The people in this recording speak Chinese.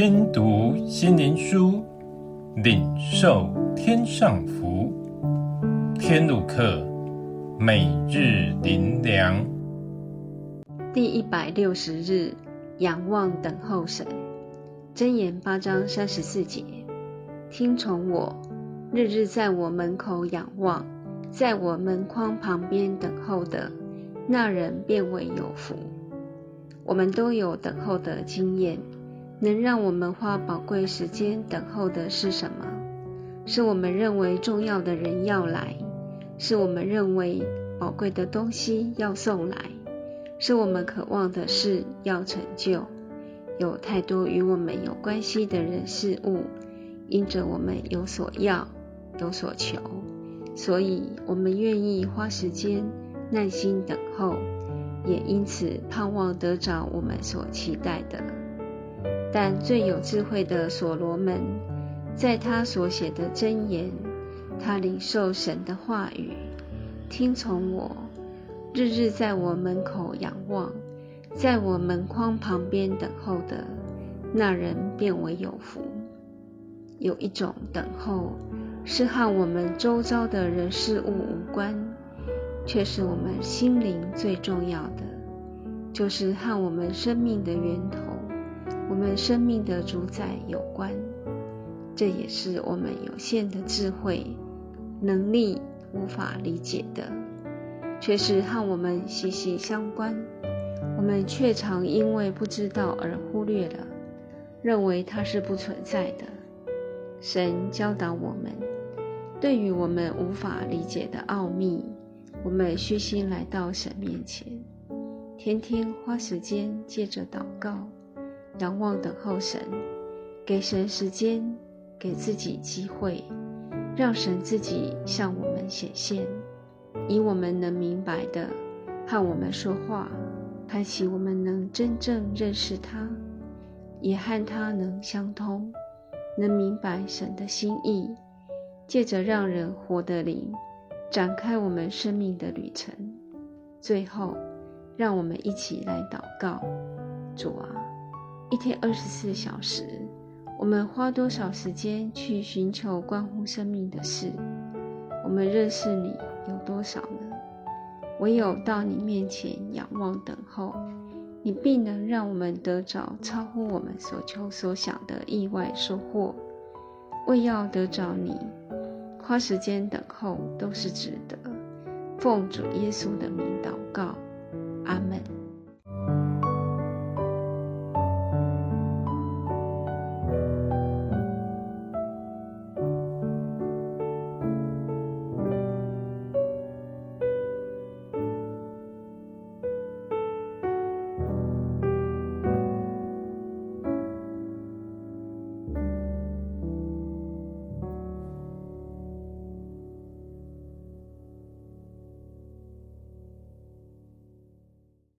听读心灵书，领受天上福。天路客，每日灵粮。第一百六十日，仰望等候神。箴言八章三十四节，听从我，日日在我门口仰望，在我门框旁边等候的，那人便为有福。我们都有等候的经验，能让我们花宝贵时间等候的是什么？是我们认为重要的人要来，是我们认为宝贵的东西要送来，是我们渴望的事要成就。有太多与我们有关系的人事物，因着我们有所要、有所求，所以我们愿意花时间耐心等候。也因此盼望得着我们所期待的。但最有智慧的所罗门，在他所写的箴言，他领受神的话语，听从我，日日在我门口仰望，在我门框旁边等候的，那人便为有福。有一种等候，是和我们周遭的人事物无关。却是我们心灵最重要的，就是和我们生命的源头、我们生命的主宰有关。这也是我们有限的智慧能力无法理解的，却是和我们息息相关。我们却常因为不知道而忽略了，认为它是不存在的。神教导我们，对于我们无法理解的奥秘。我们虚心来到神面前，天天花时间借着祷告、仰望、等候神，给神时间，给自己机会，让神自己向我们显现，以我们能明白的和我们说话，开启我们能真正认识他，也和他能相通，能明白神的心意，借着让人活的灵。展开我们生命的旅程。最后，让我们一起来祷告：主啊，一天二十四小时，我们花多少时间去寻求关乎生命的事？我们认识你有多少呢？唯有到你面前仰望等候，你必能让我们得着超乎我们所求所想的意外收获。为要得着你。花时间等候都是值得。奉主耶稣的名祷告，阿门。